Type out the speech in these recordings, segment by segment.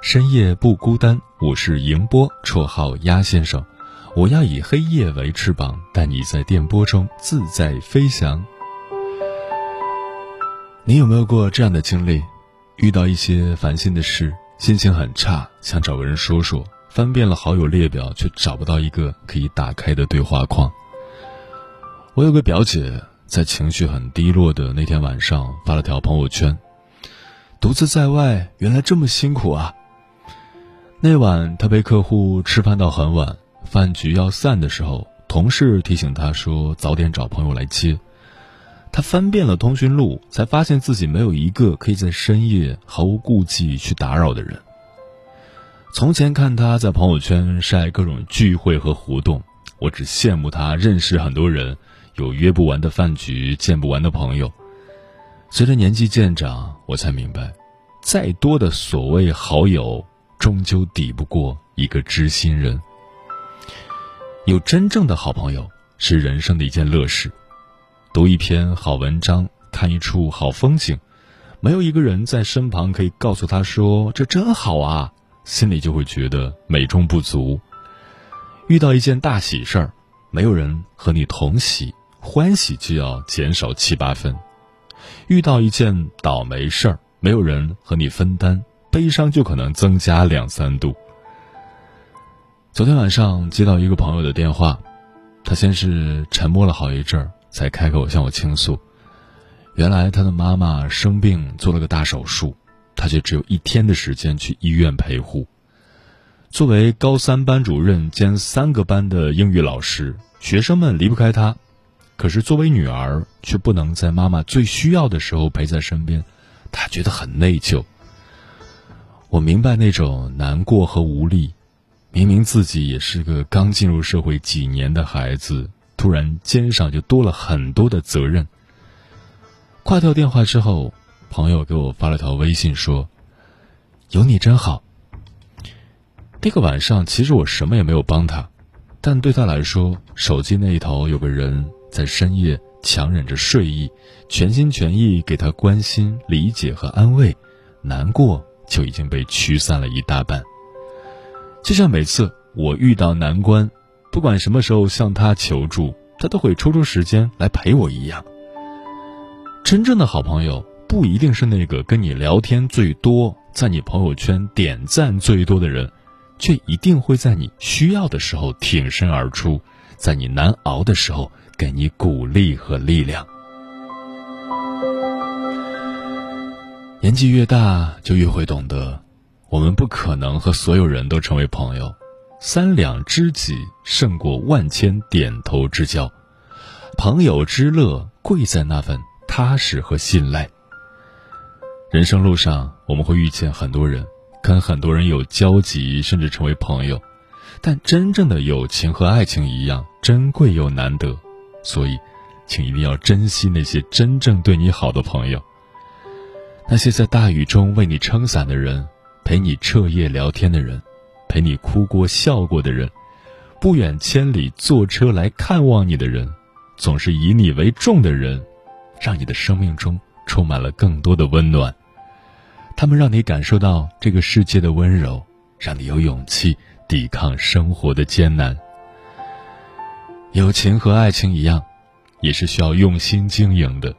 深夜不孤单。我是迎波，绰号鸭先生。我要以黑夜为翅膀，带你在电波中自在飞翔。你有没有过这样的经历？遇到一些烦心的事，心情很差，想找个人说说，翻遍了好友列表，却找不到一个可以打开的对话框。我有个表姐。在情绪很低落的那天晚上，发了条朋友圈：“独自在外，原来这么辛苦啊。”那晚，他陪客户吃饭到很晚，饭局要散的时候，同事提醒他说：“早点找朋友来接。”他翻遍了通讯录，才发现自己没有一个可以在深夜毫无顾忌去打扰的人。从前看他在朋友圈晒各种聚会和活动，我只羡慕他认识很多人。有约不完的饭局，见不完的朋友。随着年纪渐长，我才明白，再多的所谓好友，终究抵不过一个知心人。有真正的好朋友，是人生的一件乐事。读一篇好文章，看一处好风景，没有一个人在身旁可以告诉他说：“这真好啊！”心里就会觉得美中不足。遇到一件大喜事儿，没有人和你同喜。欢喜就要减少七八分，遇到一件倒霉事儿，没有人和你分担，悲伤就可能增加两三度。昨天晚上接到一个朋友的电话，他先是沉默了好一阵儿，才开口向我倾诉。原来他的妈妈生病做了个大手术，他却只有一天的时间去医院陪护。作为高三班主任兼三个班的英语老师，学生们离不开他。可是作为女儿，却不能在妈妈最需要的时候陪在身边，他觉得很内疚。我明白那种难过和无力，明明自己也是个刚进入社会几年的孩子，突然肩上就多了很多的责任。挂掉电话之后，朋友给我发了条微信说：“有你真好。”那个晚上，其实我什么也没有帮他，但对他来说，手机那一头有个人。在深夜强忍着睡意，全心全意给他关心、理解和安慰，难过就已经被驱散了一大半。就像每次我遇到难关，不管什么时候向他求助，他都会抽出时间来陪我一样。真正的好朋友不一定是那个跟你聊天最多、在你朋友圈点赞最多的人，却一定会在你需要的时候挺身而出，在你难熬的时候。给你鼓励和力量。年纪越大，就越会懂得，我们不可能和所有人都成为朋友。三两知己胜过万千点头之交。朋友之乐，贵在那份踏实和信赖。人生路上，我们会遇见很多人，跟很多人有交集，甚至成为朋友。但真正的友情和爱情一样珍贵又难得。所以，请一定要珍惜那些真正对你好的朋友。那些在大雨中为你撑伞的人，陪你彻夜聊天的人，陪你哭过笑过的人，不远千里坐车来看望你的人，总是以你为重的人，让你的生命中充满了更多的温暖。他们让你感受到这个世界的温柔，让你有勇气抵抗生活的艰难。友情和爱情一样，也是需要用心经营的。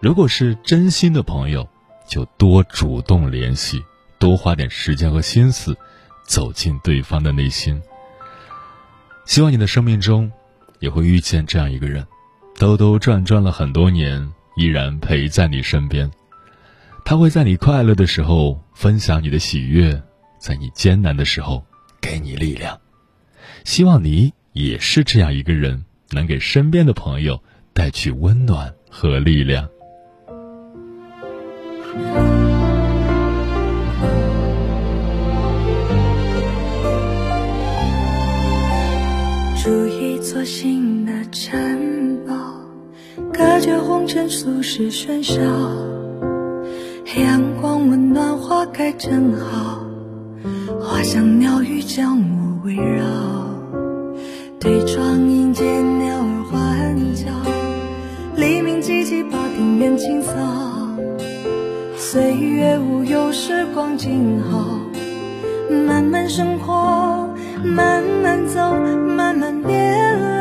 如果是真心的朋友，就多主动联系，多花点时间和心思，走进对方的内心。希望你的生命中也会遇见这样一个人，兜兜转转了很多年，依然陪在你身边。他会在你快乐的时候分享你的喜悦，在你艰难的时候给你力量。希望你也是这样一个人，能给身边的朋友带去温暖和力量。筑一座新的城堡，隔绝红尘俗世喧嚣。阳光温暖，花开正好，花香鸟语将我围绕。对窗迎接鸟儿欢叫，黎明即起把庭院清扫。岁月无忧，时光静好，慢慢生活，慢慢走，慢慢变老。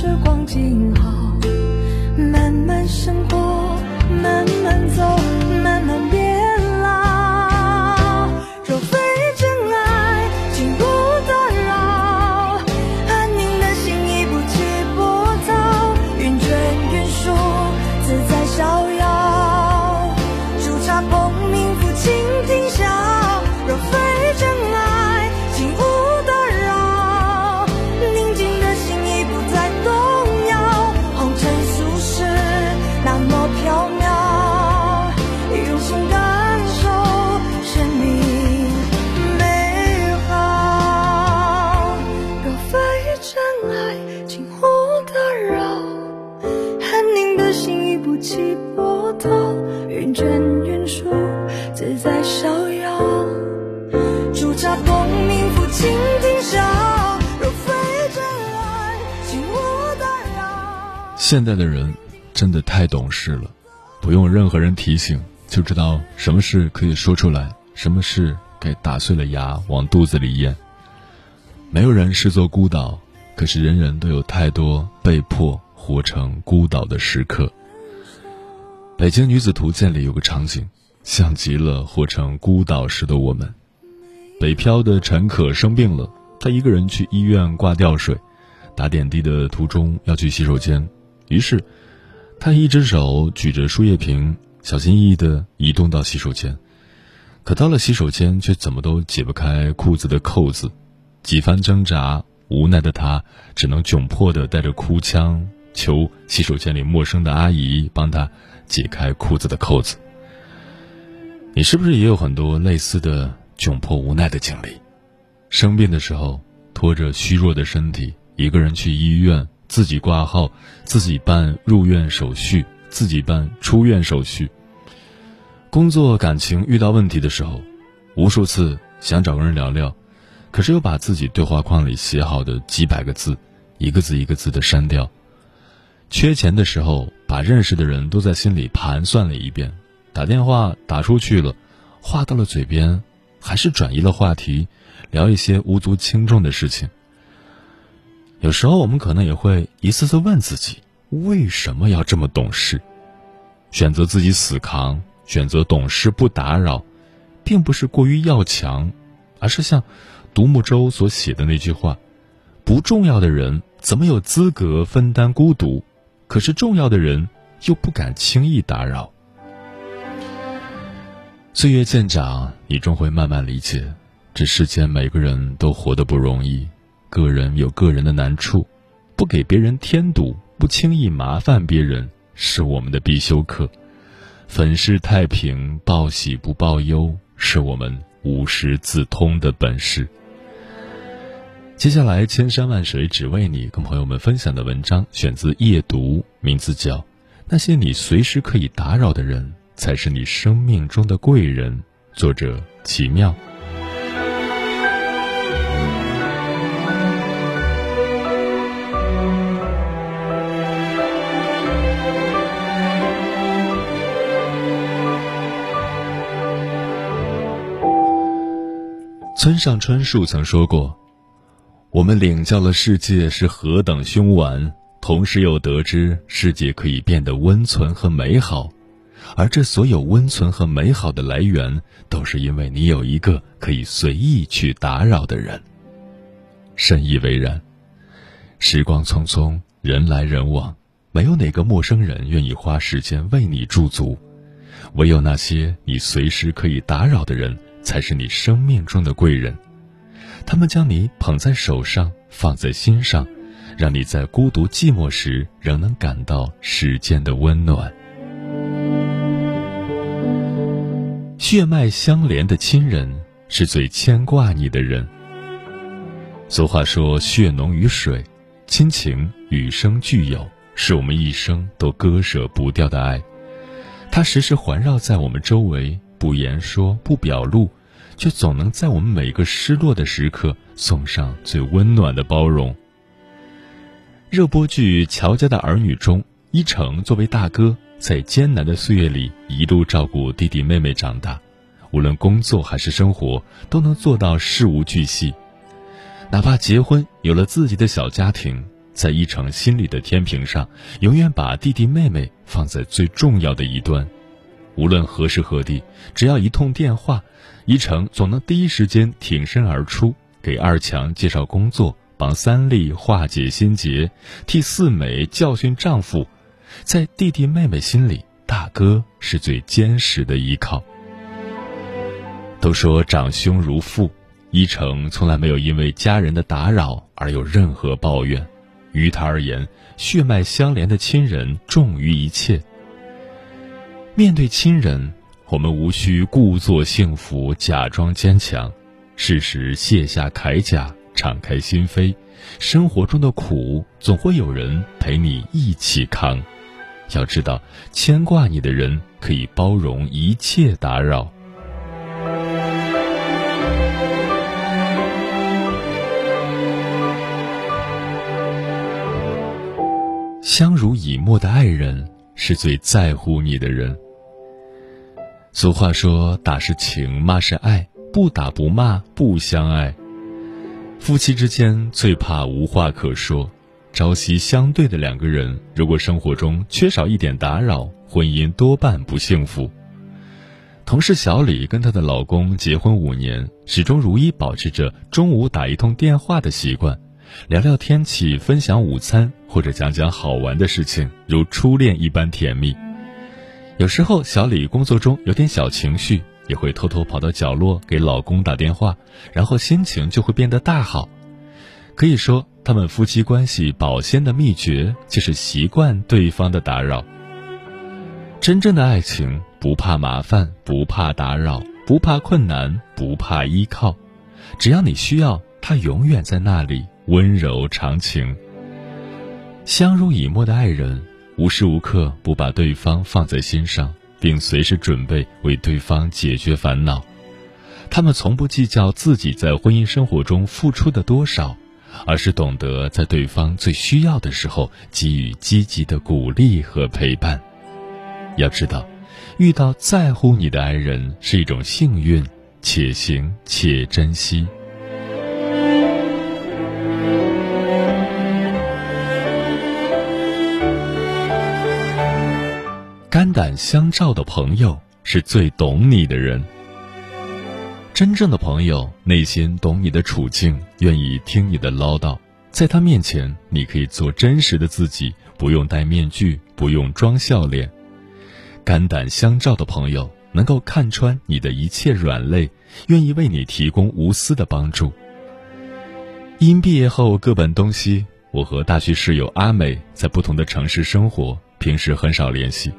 时光静逍遥。初茶碰鸣，抚琴听晓。若非真爱，请勿打扰。现在的人真的太懂事了，不用任何人提醒就知道什么事可以说出来，什么事该打碎了牙往肚子里咽。没有人是座孤岛，可是人人都有太多被迫活成孤岛的时刻。《北京女子图鉴》里有个场景，像极了活成孤岛时的我们。北漂的陈可生病了，她一个人去医院挂吊水，打点滴的途中要去洗手间，于是，她一只手举着输液瓶，小心翼翼地移动到洗手间，可到了洗手间却怎么都解不开裤子的扣子，几番挣扎，无奈的她只能窘迫地带着哭腔求洗手间里陌生的阿姨帮她解开裤子的扣子。你是不是也有很多类似的窘迫无奈的经历？生病的时候，拖着虚弱的身体，一个人去医院，自己挂号，自己办入院手续，自己办出院手续。工作、感情遇到问题的时候，无数次想找个人聊聊，可是又把自己对话框里写好的几百个字，一个字一个字的删掉。缺钱的时候，把认识的人都在心里盘算了一遍。打电话打出去了，话到了嘴边，还是转移了话题，聊一些无足轻重的事情。有时候我们可能也会一次次问自己，为什么要这么懂事？选择自己死扛，选择懂事不打扰，并不是过于要强，而是像独木舟所写的那句话：不重要的人怎么有资格分担孤独？可是重要的人又不敢轻易打扰。岁月渐长，你终会慢慢理解，这世间每个人都活得不容易，个人有个人的难处，不给别人添堵，不轻易麻烦别人是我们的必修课；粉饰太平，报喜不报忧，是我们无师自通的本事。接下来，千山万水只为你，跟朋友们分享的文章选自夜读，名字叫《那些你随时可以打扰的人，才是你生命中的贵人》，作者奇妙。村上春树曾说过。我们领教了世界是何等凶顽，同时又得知世界可以变得温存和美好，而这所有温存和美好的来源，都是因为你有一个可以随意去打扰的人。深以为然。时光匆匆，人来人往，没有哪个陌生人愿意花时间为你驻足，唯有那些你随时可以打扰的人，才是你生命中的贵人。他们将你捧在手上，放在心上，让你在孤独寂寞时仍能感到世间的温暖。血脉相连的亲人是最牵挂你的人。俗话说：“血浓于水，亲情与生俱有，是我们一生都割舍不掉的爱。它时时环绕在我们周围，不言说，不表露。”却总能在我们每个失落的时刻送上最温暖的包容。热播剧《乔家的儿女》中，一成作为大哥，在艰难的岁月里一路照顾弟弟妹妹长大，无论工作还是生活，都能做到事无巨细。哪怕结婚有了自己的小家庭，在一成心里的天平上，永远把弟弟妹妹放在最重要的一端。无论何时何地，只要一通电话。一成总能第一时间挺身而出，给二强介绍工作，帮三丽化解心结，替四美教训丈夫。在弟弟妹妹心里，大哥是最坚实的依靠。都说长兄如父，一成从来没有因为家人的打扰而有任何抱怨。于他而言，血脉相连的亲人重于一切。面对亲人。我们无需故作幸福，假装坚强，适时卸下铠甲，敞开心扉。生活中的苦，总会有人陪你一起扛。要知道，牵挂你的人可以包容一切打扰。相濡以沫的爱人，是最在乎你的人。俗话说：“打是情，骂是爱，不打不骂不相爱。”夫妻之间最怕无话可说，朝夕相对的两个人，如果生活中缺少一点打扰，婚姻多半不幸福。同事小李跟她的老公结婚五年，始终如一保持着中午打一通电话的习惯，聊聊天气，分享午餐，或者讲讲好玩的事情，如初恋一般甜蜜。有时候，小李工作中有点小情绪，也会偷偷跑到角落给老公打电话，然后心情就会变得大好。可以说，他们夫妻关系保鲜的秘诀就是习惯对方的打扰。真正的爱情不怕麻烦，不怕打扰，不怕困难，不怕依靠，只要你需要，他永远在那里，温柔长情。相濡以沫的爱人。无时无刻不把对方放在心上，并随时准备为对方解决烦恼。他们从不计较自己在婚姻生活中付出的多少，而是懂得在对方最需要的时候给予积极的鼓励和陪伴。要知道，遇到在乎你的爱人是一种幸运，且行且珍惜。肝胆相照的朋友是最懂你的人。真正的朋友内心懂你的处境，愿意听你的唠叨，在他面前你可以做真实的自己，不用戴面具，不用装笑脸。肝胆相照的朋友能够看穿你的一切软肋，愿意为你提供无私的帮助。因毕业后各奔东西，我和大学室友阿美在不同的城市生活，平时很少联系。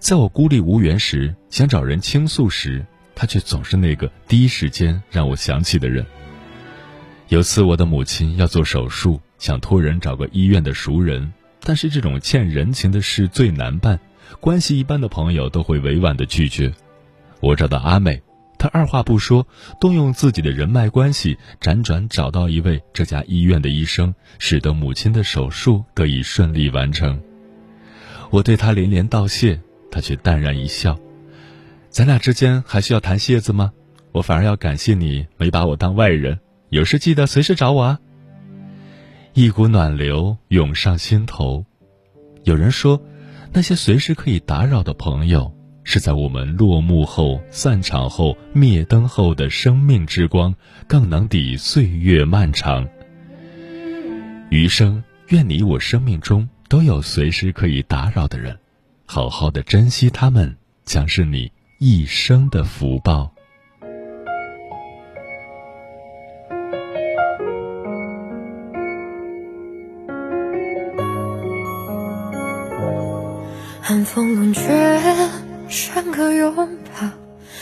在我孤立无援时，想找人倾诉时，他却总是那个第一时间让我想起的人。有次我的母亲要做手术，想托人找个医院的熟人，但是这种欠人情的事最难办，关系一般的朋友都会委婉的拒绝。我找到阿美。他二话不说，动用自己的人脉关系，辗转找到一位这家医院的医生，使得母亲的手术得以顺利完成。我对他连连道谢，他却淡然一笑：“咱俩之间还需要谈谢字吗？我反而要感谢你没把我当外人，有事记得随时找我啊。”一股暖流涌上心头。有人说，那些随时可以打扰的朋友。是在我们落幕后、散场后、灭灯后的生命之光，更能抵岁月漫长。余生，愿你我生命中都有随时可以打扰的人，好好的珍惜他们，将是你一生的福报。寒风冷却。深个拥抱，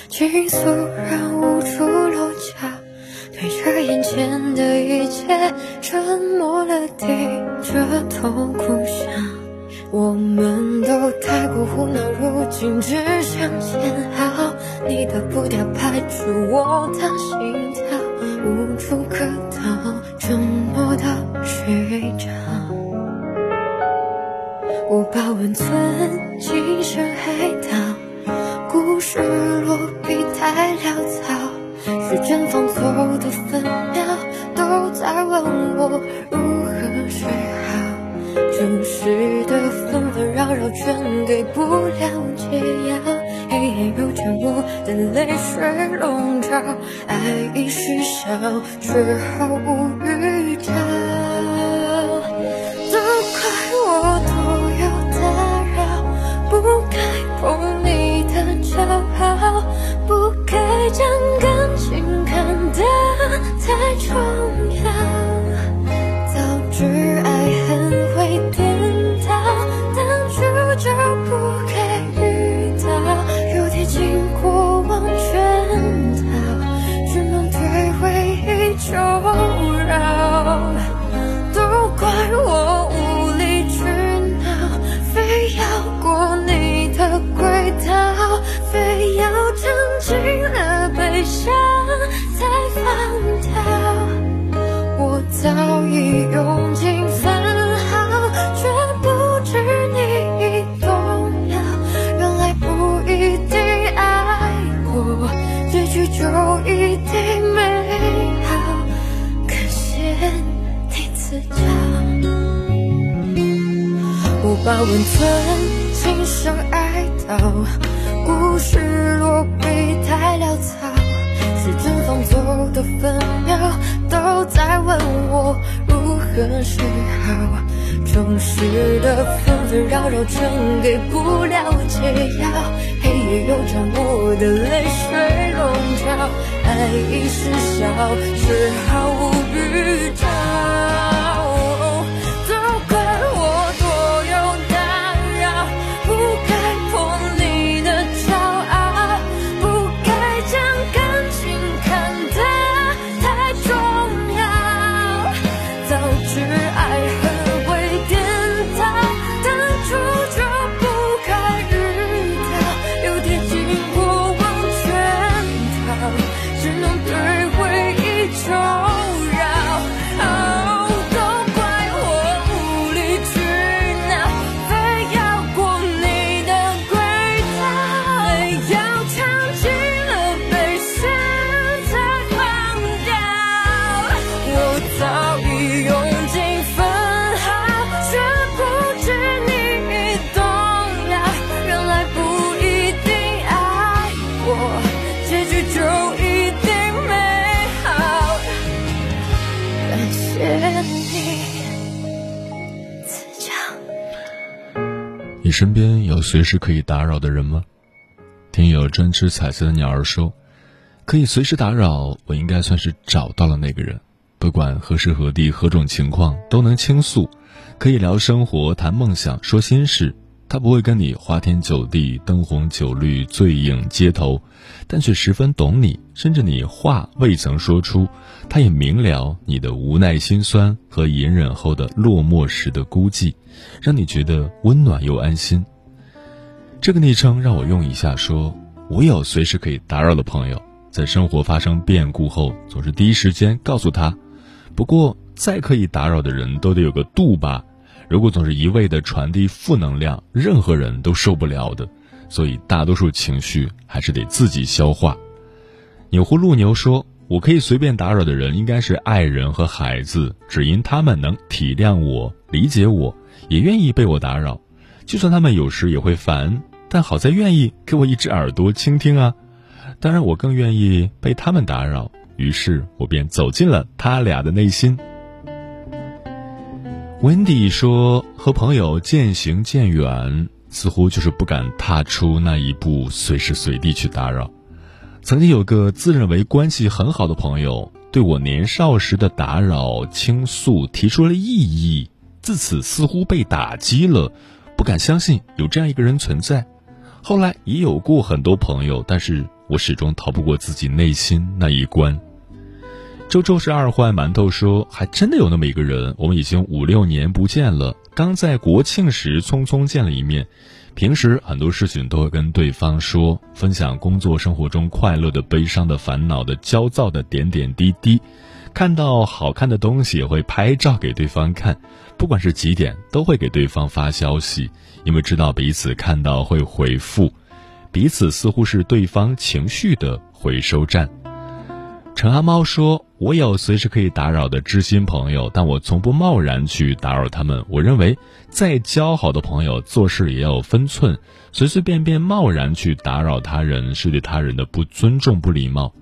倾诉让无处落脚，对着眼前的一切沉默了，低着头苦笑。我们都太过胡闹，如今只想煎熬。你的步调拍出我的心跳，无处可逃，沉默到睡着。我把温存轻声海涛。故事落笔太潦草，时针放错的分秒，都在问我如何睡好。城市的纷纷扰扰，全给不了解药。黑夜又将我的泪水笼罩，爱已失效，却毫无预兆。都怪我多有打扰，不该碰你的。骄傲，不该将感情看得太重存轻声哀悼。故事落笔太潦草，时针放走的分秒，都在问我如何是好。城市的纷纷扰扰，全给不了解药。黑夜又将我的泪水笼罩，爱已失效，却毫无预兆。身边有随时可以打扰的人吗？听友专吃彩色的鸟儿说，可以随时打扰，我应该算是找到了那个人。不管何时何地何种情况都能倾诉，可以聊生活、谈梦想、说心事。他不会跟你花天酒地、灯红酒绿、醉影街头，但却十分懂你，甚至你话未曾说出，他也明了你的无奈心酸和隐忍后的落寞时的孤寂，让你觉得温暖又安心。这个昵称让我用一下，说我有随时可以打扰的朋友，在生活发生变故后，总是第一时间告诉他。不过，再可以打扰的人都得有个度吧。如果总是一味的传递负能量，任何人都受不了的。所以大多数情绪还是得自己消化。钮祜禄牛说：“我可以随便打扰的人，应该是爱人和孩子，只因他们能体谅我、理解我，也愿意被我打扰。就算他们有时也会烦，但好在愿意给我一只耳朵倾听啊。当然，我更愿意被他们打扰。于是我便走进了他俩的内心。” Wendy 说：“和朋友渐行渐远，似乎就是不敢踏出那一步，随时随地去打扰。曾经有个自认为关系很好的朋友，对我年少时的打扰倾诉提出了异议，自此似乎被打击了，不敢相信有这样一个人存在。后来也有过很多朋友，但是我始终逃不过自己内心那一关。”周周是二坏馒头说，还真的有那么一个人，我们已经五六年不见了，刚在国庆时匆匆见了一面。平时很多事情都会跟对方说，分享工作生活中快乐的、悲伤的、烦恼的、焦躁的点点滴滴。看到好看的东西也会拍照给对方看，不管是几点都会给对方发消息，因为知道彼此看到会回复，彼此似乎是对方情绪的回收站。陈阿猫说：“我有随时可以打扰的知心朋友，但我从不贸然去打扰他们。我认为，再交好的朋友，做事也要有分寸。随随便便贸然去打扰他人，是对他人的不尊重、不礼貌。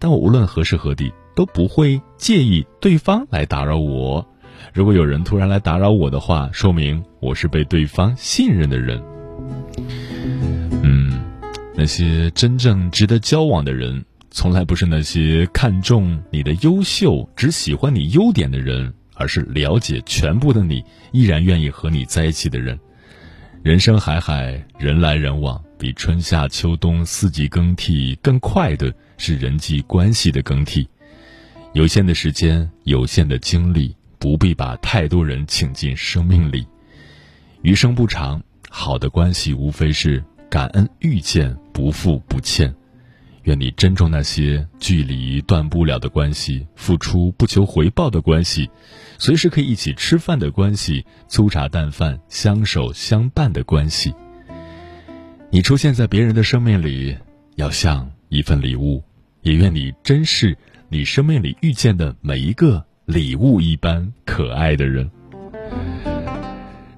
但我无论何时何地，都不会介意对方来打扰我。如果有人突然来打扰我的话，说明我是被对方信任的人。嗯，那些真正值得交往的人。”从来不是那些看重你的优秀、只喜欢你优点的人，而是了解全部的你，依然愿意和你在一起的人。人生海海，人来人往，比春夏秋冬四季更替更快的是人际关系的更替。有限的时间，有限的精力，不必把太多人请进生命里。余生不长，好的关系无非是感恩遇见，不负不欠。愿你珍重那些距离断不了的关系，付出不求回报的关系，随时可以一起吃饭的关系，粗茶淡饭相守相伴的关系。你出现在别人的生命里，要像一份礼物，也愿你珍视你生命里遇见的每一个礼物一般可爱的人。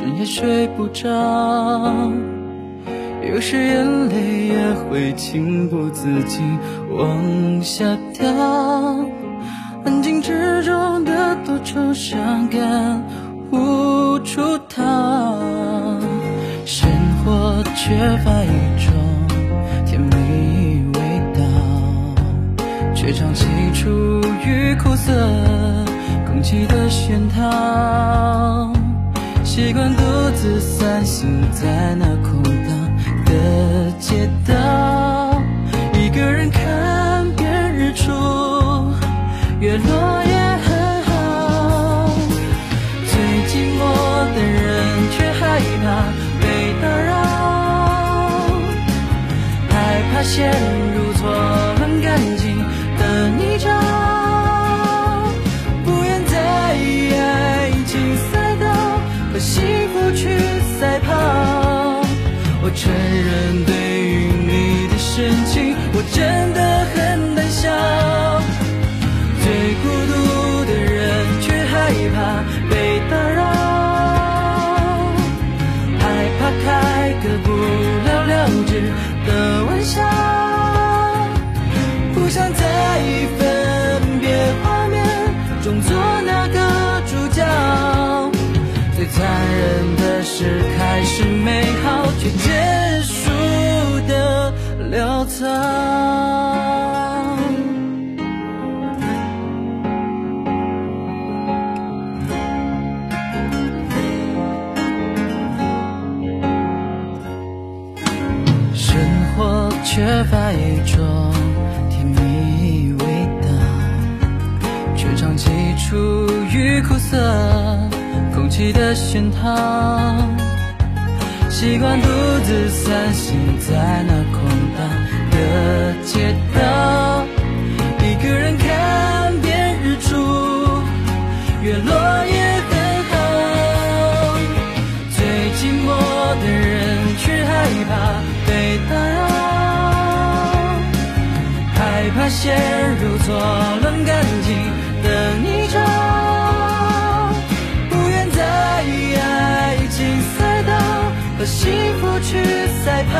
整夜睡不着，有时眼泪也会情不自禁往下掉。安静之中的多愁善感无处逃，生活缺乏一种甜蜜味道，却长期处于苦涩空气的喧涛。习惯独自散心在那空荡的街道，一个人看遍日出，月落也很好。最寂寞的人却害怕被打扰，害怕陷入不想再分别画面中做那个主角。最残忍的是，开始美好却结束的潦草。缺乏一种甜蜜味道，却长期处于苦涩空气的熏陶。习惯独自散心在那空荡的街道，一个人看遍日出月落也很好。最寂寞的人却害怕陷入错乱感情的泥沼，不愿在爱情赛道和幸福去赛跑。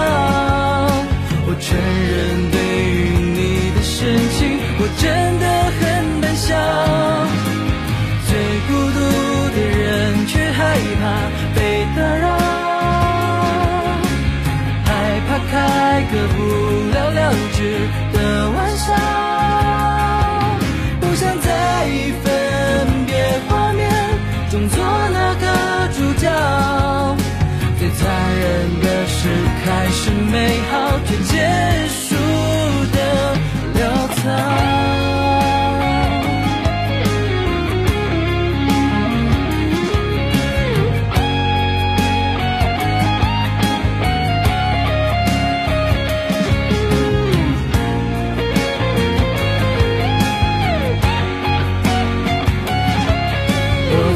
我承认，对于你的深情，我真的很胆小。最孤独的人，却害怕被打扰，害怕开个不了了之。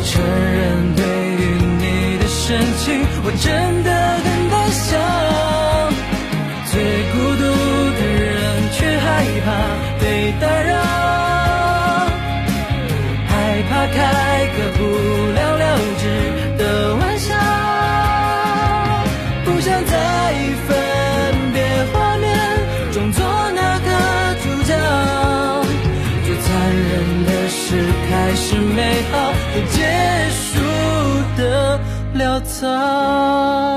承认对于你的深情我真的就结束的。潦草。